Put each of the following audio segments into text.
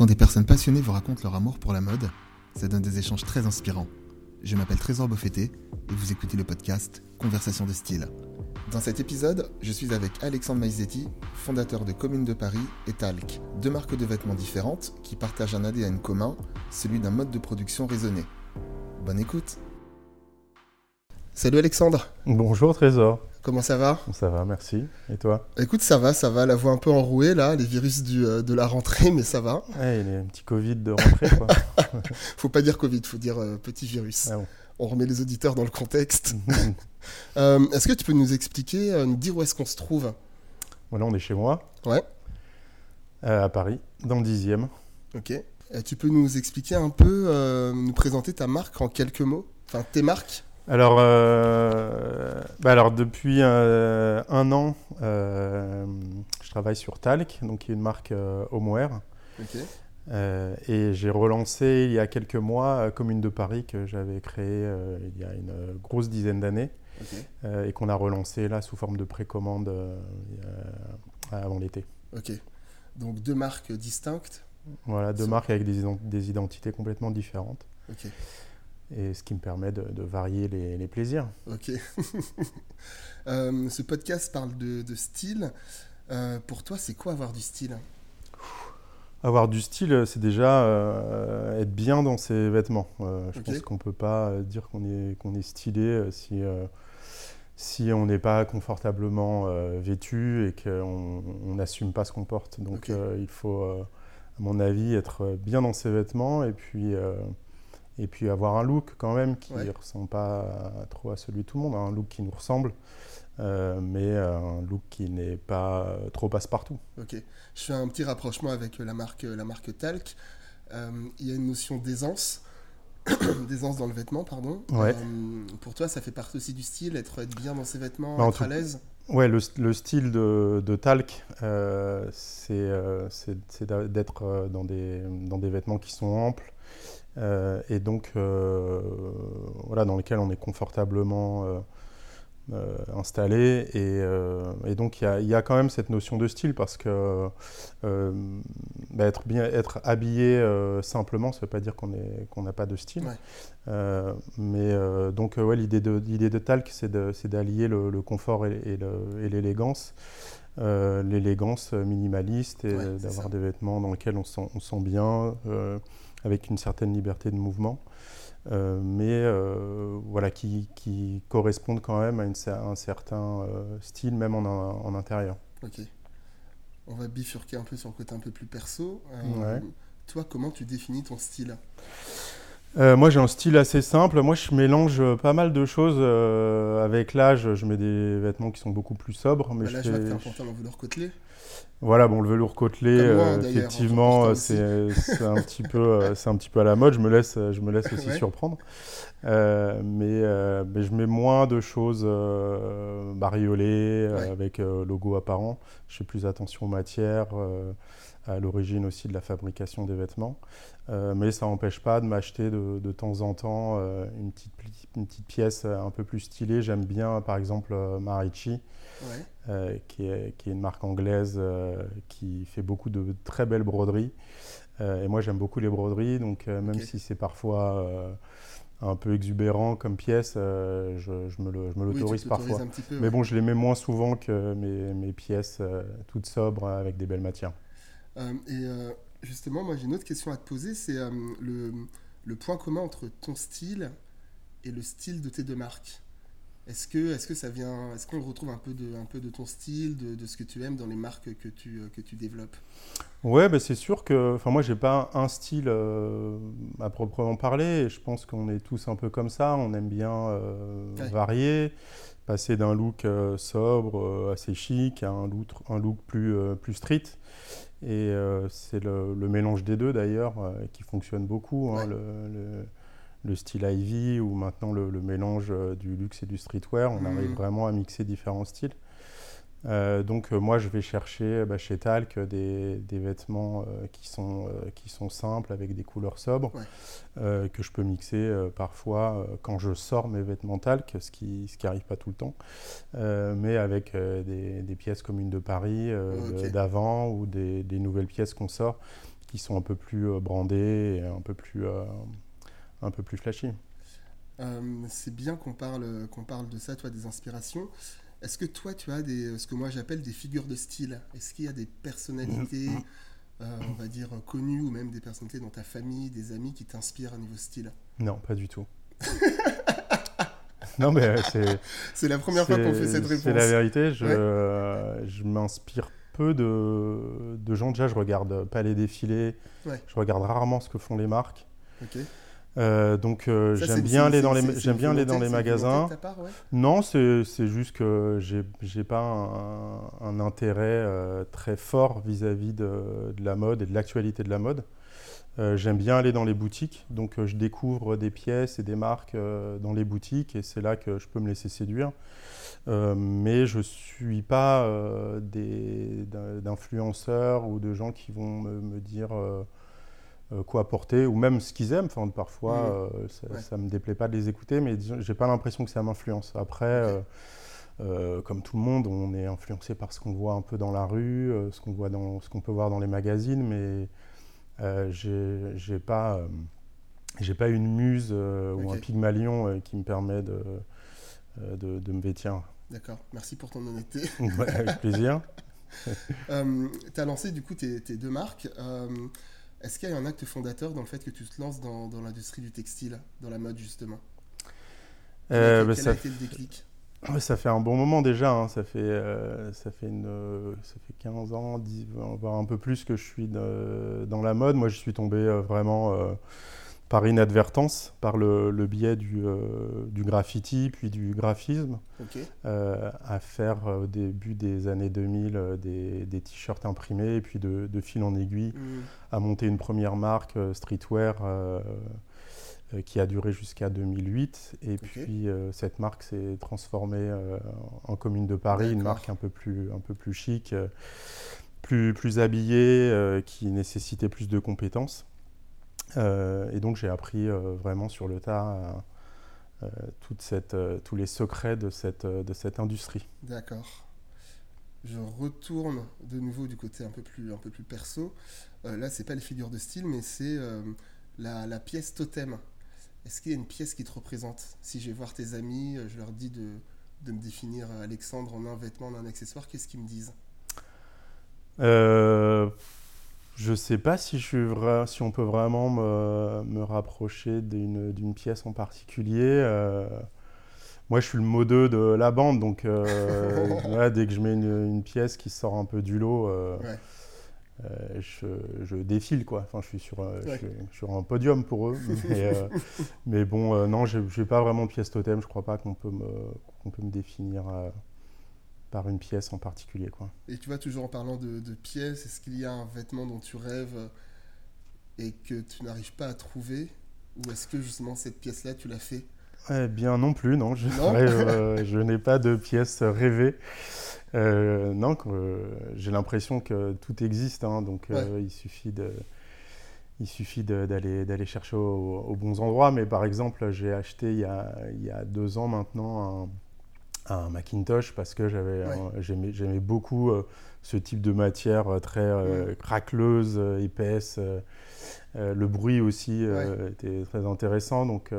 Quand des personnes passionnées vous racontent leur amour pour la mode, ça donne des échanges très inspirants. Je m'appelle Trésor Beaufetté et vous écoutez le podcast Conversation de style. Dans cet épisode, je suis avec Alexandre Maizetti, fondateur de Commune de Paris et Talc, deux marques de vêtements différentes qui partagent un ADN commun, celui d'un mode de production raisonné. Bonne écoute Salut Alexandre Bonjour Trésor. Comment ça va Ça va, merci. Et toi Écoute, ça va, ça va. La voix un peu enrouée là, les virus du, euh, de la rentrée, mais ça va. Ouais, il y a un petit Covid de rentrée, quoi. faut pas dire Covid, faut dire euh, petit virus. Ah bon. On remet les auditeurs dans le contexte. Euh, est-ce que tu peux nous expliquer, nous dire où est-ce qu'on se trouve Voilà, on est chez moi, Ouais, à Paris, dans le dixième. ok. Tu peux nous expliquer un peu, nous présenter ta marque en quelques mots? Enfin, tes marques? Alors, euh, bah alors depuis euh, un an, euh, je travaille sur Talc, donc qui est une marque homeware. Ok. Euh, et j'ai relancé il y a quelques mois Commune de Paris que j'avais créé euh, il y a une grosse dizaine d'années et qu'on a relancé là sous forme de précommande avant l'été. Ok. Donc deux marques distinctes. Voilà, deux marques avec des, ident- des identités complètement différentes. Ok. Et ce qui me permet de, de varier les, les plaisirs. Ok. Euh, ce podcast parle de, de style. Euh, pour toi, c'est quoi avoir du style? Avoir du style, c'est déjà euh, être bien dans ses vêtements. Je pense qu'on ne peut pas dire qu'on est, qu'on est stylé si, si on n'est pas confortablement vêtu et qu'on on n'assume pas ce qu'on porte. Donc il faut, à mon avis, être bien dans ses vêtements et puis, et puis avoir un look quand même qui ne Ouais. ressemble pas trop à celui de tout le monde, un look qui nous ressemble. euh, mais un look qui n'est pas euh, trop passe-partout. Ok. Je fais un petit rapprochement avec euh, la marque, la marque Talc. Euh, Il y a une notion d'aisance. d'aisance dans le vêtement, pardon. Ouais. Euh, pour toi, ça fait partie aussi du style, être, être bien dans ses vêtements, Bah, être tout- à l'aise? Ouais, le, le style de, de talc, euh, c'est euh, d'être euh, dans des, dans des vêtements qui sont amples euh, et donc euh, voilà, dans lesquels on est confortablement euh, installé. Et, et donc il y a, il y a quand même cette notion de style parce que bah, être, bien, être habillé simplement, ça ne veut pas dire qu'on est- qu'on n'a pas de style. Ouais. Mais donc ouais, l'idée de, l'idée de talc, c'est d'allier le, le confort et, l'élégance. L'élégance minimaliste et Ouais, d'avoir des vêtements dans lesquels on se sent, on se sent bien, avec une certaine liberté de mouvement, euh, mais euh, voilà, qui, qui correspondent quand même à une un certain euh, style, même en, en intérieur. Ok. On va bifurquer un peu sur le côté un peu plus perso. Ouais. Toi, comment tu définis ton style? Euh, moi, j'ai un style assez simple. Moi, je mélange euh, pas mal de choses. euh, avec l'âge, je mets des vêtements qui sont beaucoup plus sobres. Mais Bah Là, je je vois que fais- t'es un pantalon velours côtelé. Voilà, bon, le velours côtelé, moi, euh, effectivement, c'est un petit peu, c'est un petit peu à la mode. Je me laisse, je me laisse aussi Ouais. surprendre, mais, mais je mets moins de choses bariolées Ouais. avec logo apparent. Je fais plus attention aux matières, à l'origine aussi de la fabrication des vêtements, Euh, mais ça n'empêche pas de m'acheter de, de temps en temps euh, une petite, une petite pièce euh, un peu plus stylée. J'aime bien, par exemple, Marici Ouais. qui, est, qui est une marque anglaise qui fait beaucoup de très belles broderies. Et moi, j'aime beaucoup les broderies, donc même si c'est parfois un peu exubérant comme pièce, euh, je, je me Oui, l'autorise parfois. peu. Mais ouais. bon, je les mets moins souvent que mes, mes pièces euh, toutes sobres avec des belles matières. Euh, et euh, justement, moi j'ai une autre question à te poser, c'est euh, le, le point commun entre ton style et le style de tes deux marques. Est-ce que, est que ça vient, est-ce qu'on retrouve un peu de, un peu de ton style, de, de ce que tu aimes dans les marques que tu, que tu développes? Ouais, bah, c'est sûr que, enfin moi j'ai pas un style euh, à proprement parler. Je pense qu'on est tous un peu comme ça. On aime bien euh, Ouais. varier, passer d'un look euh, sobre, assez chic, à un look, un look plus plus street. Et euh, c'est le, le mélange des deux d'ailleurs euh, qui fonctionne beaucoup. hein, Ouais. le, le- le style Ivy ou maintenant le, mélange euh, du luxe et du streetwear. On Mhm. arrive vraiment à mixer différents styles. Euh, donc euh, moi je vais chercher bah, chez Talc des, des vêtements euh, qui, sont, euh, qui sont simples avec des couleurs sobres Ouais. euh, que je peux mixer euh, parfois euh, quand je sors mes vêtements Talc, ce qui ce qui arrive pas tout le temps, Euh, mais avec euh, des, des pièces communes de Paris euh, de- d'avant ou des, des nouvelles pièces qu'on sort qui sont un peu plus brandés et un peu plus, un peu plus flashy. c'est bien qu'on parle, qu'on parle de ça, toi, des inspirations. Est-ce que toi, tu as des, ce que moi j'appelle des figures de style? Est-ce qu'il y a des personnalités, mm-hmm. on va dire, connues ou même des personnalités dans ta famille, des amis qui t'inspirent à niveau style? Non, pas du tout. non, mais c'est. C'est la première fois qu'on fait cette réponse. C'est la vérité. Je, je m'inspire peu de, de, gens. Déjà, je regarde pas les défilés. Je regarde rarement ce que font les marques. Euh, donc euh, j'aime bien aller dans les j'aime bien aller dans les magasins. Non, c'est juste que j'ai j'ai pas un, un intérêt euh, très fort vis-à-vis de, de, la mode et de l'actualité de la mode. J'aime bien aller dans les boutiques, donc je découvre des pièces et des marques dans les boutiques et c'est là que je peux me laisser séduire. mais je ne suis pas d'influenceurs ou de gens qui vont me, dire quoi porter ou même ce qu'ils aiment. Enfin, parfois, ça ne me déplaît pas de les écouter, mais j'ai pas l'impression que ça m'influence. Après, comme tout le monde, on est influencé par ce qu'on voit un peu dans la rue, ce qu'on voit dans, ce qu'on peut voir dans les magazines, mais euh, j'ai pas, euh, j'ai pas une muse euh, ou un pygmalion qui me permet de, de, me vêtir. D'accord, merci pour ton honnêteté. avec plaisir. tu as lancé du coup tes, deux marques. Est-ce qu'il y a un acte fondateur dans le fait que tu te lances dans, dans l'industrie du textile, dans la mode justement? Euh, Quel, bah, a été le déclic? Ça fait un bon moment déjà, hein. ça, fait, euh, ça, fait une, ça fait 15 ans, 10, voire un peu plus que je suis dans la mode. Moi, je suis tombé euh, vraiment euh, par inadvertance, par le, biais du, du, graffiti, puis du graphisme, à faire au début des années 2000 des, des t-shirts imprimés, et puis de, fil en aiguille, mmh. à monter une première marque streetwear euh, qui a duré jusqu'à 2008. Et puis euh, cette marque s'est transformée euh, en commune de Paris, une marque un peu plus, un peu plus chic, plus, plus habillée, qui nécessitait plus de compétences. Et donc j'ai appris vraiment sur le tas toute cette, tous les secrets de cette, de cette industrie. D'accord. Je retourne de nouveau du côté un peu plus, un peu plus perso. là, c'est pas les figures de style, mais c'est la, la, pièce totem est-ce qu'il y a une pièce qui te représente? Si je vais voir tes amis, euh, je leur dis de, de me définir euh, Alexandre en un vêtement, en un accessoire, qu'est-ce qu'ils me disent? Euh, Je ne sais pas si, je suis si on peut vraiment me, me rapprocher d'une pièce en particulier. moi, je suis le modeux de la bande, donc dès que je mets une, pièce qui sort un peu du lot, euh, je, défile quoi. Enfin, je suis sur, euh, je, un podium pour eux. mais, euh, bon, non, je n'ai pas vraiment de pièce totem. Je crois pas qu'on peut me, qu'on peut me définir par une pièce en particulier quoi. Et tu vois, toujours en parlant de, de pièces, est-ce qu'il y a un vêtement dont tu rêves et que tu n'arrives pas à trouver, ou est-ce que justement cette pièce-là, tu l'as fait? Eh bien non plus, non. Je, je n'ai pas de pièce rêvée. Euh, non, euh, j'ai l'impression que tout existe, hein, donc euh, il suffit de, il suffit d'aller d'aller chercher aux bons endroits. Mais par exemple, j'ai acheté il y, a, il y, a, deux ans maintenant un, un Macintosh parce que j'avais j'aimais beaucoup ce type de matière très craqueleuse, épaisse. le bruit aussi était très intéressant. Donc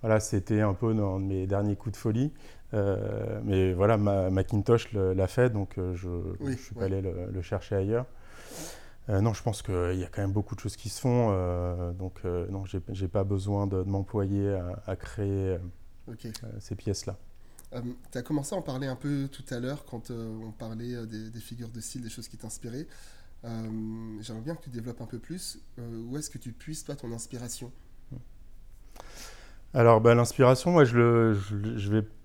voilà, c'était un peu dans mes derniers coups de folie. Euh, mais voilà, Macintosh l'a fait, donc euh, je ne suis pas allé le, chercher ailleurs. Euh, non, je pense qu'il y a quand même beaucoup de choses qui se font, donc non, je n'ai pas besoin de, m'employer à, créer ces pièces-là. Tu as commencé à en parler un peu tout à l'heure quand on parlait des, des, figures de style, des choses qui t'inspiraient. J'aimerais bien que tu développes un peu plus. où est-ce que tu puisses, toi, ton inspiration? Alors, bah, l'inspiration, moi, je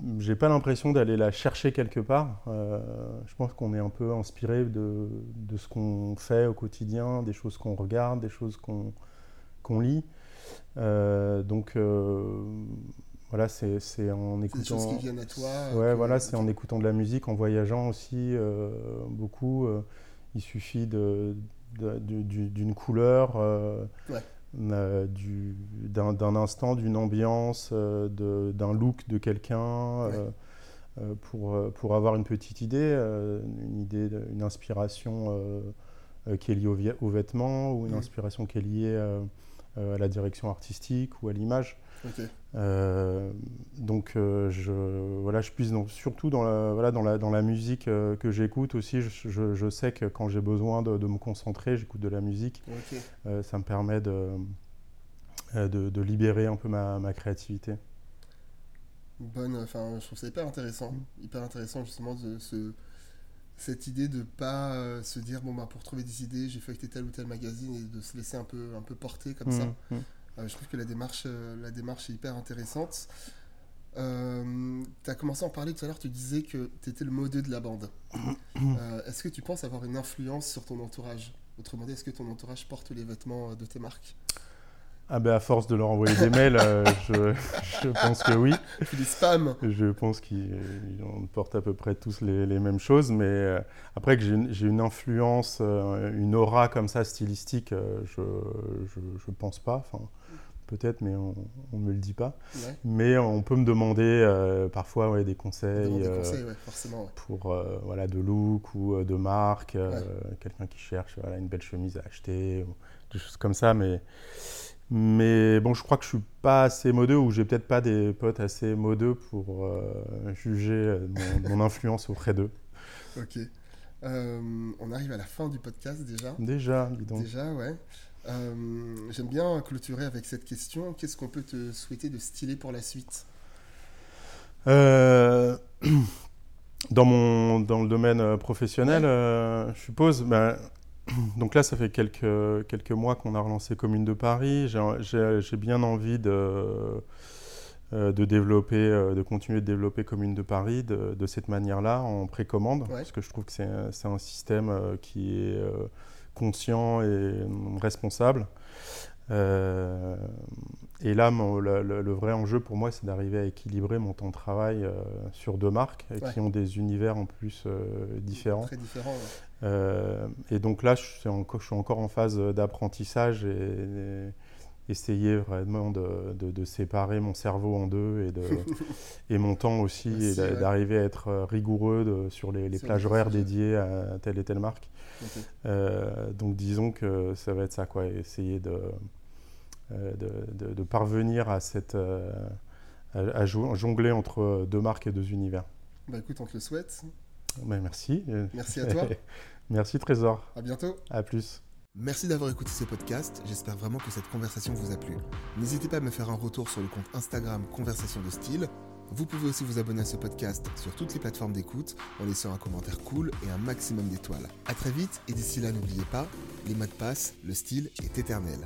n'ai pas l'impression d'aller la chercher quelque part. Euh, je pense qu'on est un peu inspiré de, ce qu'on fait au quotidien, des choses qu'on regarde, des choses qu'on lit. Euh, donc, euh, voilà, c'est en écoutant. Des choses qui viennent à toi. Ouais, voilà, c'est en écoutant de la musique, en voyageant aussi beaucoup. il suffit d'une couleur. Ouais. Euh, d'un instant, d'une ambiance, euh, d'un look de quelqu'un, euh, pour, pour avoir une petite idée, une idée, une inspiration qui est liée au, vêtement ou une inspiration qui est liée à la direction artistique ou à l'image. Donc je, voilà, je puise donc, surtout dans la, voilà, dans la, dans la musique que j'écoute aussi. Je, je, je, sais que quand j'ai besoin de, de, me concentrer, j'écoute de la musique. ça me permet de, de, de, libérer un peu ma, ma créativité bonne. Enfin, je trouve ça hyper intéressant, hyper intéressant justement de ce, cette idée de pas euh, se dire bon bah pour trouver des idées, j'ai feuilleté tel ou tel magazine et de se laisser un peu un peu porter comme ça. Mmh, mmh. Euh, je trouve que la démarche euh, la démarche est hyper intéressante. Euh, tu as commencé à en parler tout à l'heure, tu disais que tu étais le modeux de la bande. Euh, est-ce que tu penses avoir une influence sur ton entourage? Autrement dit, est-ce que ton entourage porte les vêtements euh, de tes marques? Ah ben à force de leur envoyer des mails, euh, je, je, pense que oui. Les spams Je pense qu'ils portent à peu près tous les, les mêmes choses, mais euh, après que j'ai une, une, influence, euh, une aura comme ça stylistique, je, je, je pense pas. Enfin, peut-être, mais on ne me le dit pas. Ouais. Mais on peut me demander parfois ouais, des conseils, des conseils ouais, forcément, pour voilà, de look ou de marque, quelqu'un qui cherche voilà, une belle chemise à acheter, ou des choses comme ça. Mais, mais bon, je crois que je suis pas assez modeux ou j'ai peut-être pas des potes assez modeux pour juger mon, mon influence auprès d'eux. Ok. on arrive à la fin du podcast déjà. Déjà, dis donc. Déjà, ouais. Euh, J'aime bien clôturer avec cette question. Qu'est-ce qu'on peut te souhaiter de stylé pour la suite? Euh, dans, mon, dans le domaine professionnel, ouais. euh, je suppose. Ben, donc là, ça fait quelques, quelques mois qu'on a relancé Commune de Paris. J'ai bien envie de, euh, de développer, euh, de continuer de développer Commune de Paris de, de cette manière-là, en précommande, ouais. parce que je trouve que c'est un système euh, qui est conscient et responsable. Euh, et là, mon, le, le, le, vrai enjeu pour moi, c'est d'arriver à équilibrer mon temps de travail euh, sur deux marques ouais. qui ont des univers en plus euh, différents. Très différents. Ouais. et donc là, je suis, encore, je suis, encore en phase d'apprentissage et, et, essayer vraiment de, de, de, séparer mon cerveau en deux et, de, et mon temps aussi, aussi et d'arriver à être rigoureux sur les, les plages horaires dédiées à telle et telle marque. Okay. Euh, donc disons que ça va être ça, quoi, essayer de, euh, de, parvenir à, cette, euh, à, à, jongler entre deux marques et deux univers. Bah écoute, on te le souhaite. Ben, merci. Merci à toi. merci Trésor. À bientôt. À plus. Merci d'avoir écouté ce podcast, j'espère vraiment que cette conversation vous a plu. N'hésitez pas à me faire un retour sur le compte Instagram Conversation de Style. Vous pouvez aussi vous abonner à ce podcast sur toutes les plateformes d'écoute en laissant un commentaire cool et un maximum d'étoiles. A très vite et d'ici là n'oubliez pas, les mots de passe, le style est éternel.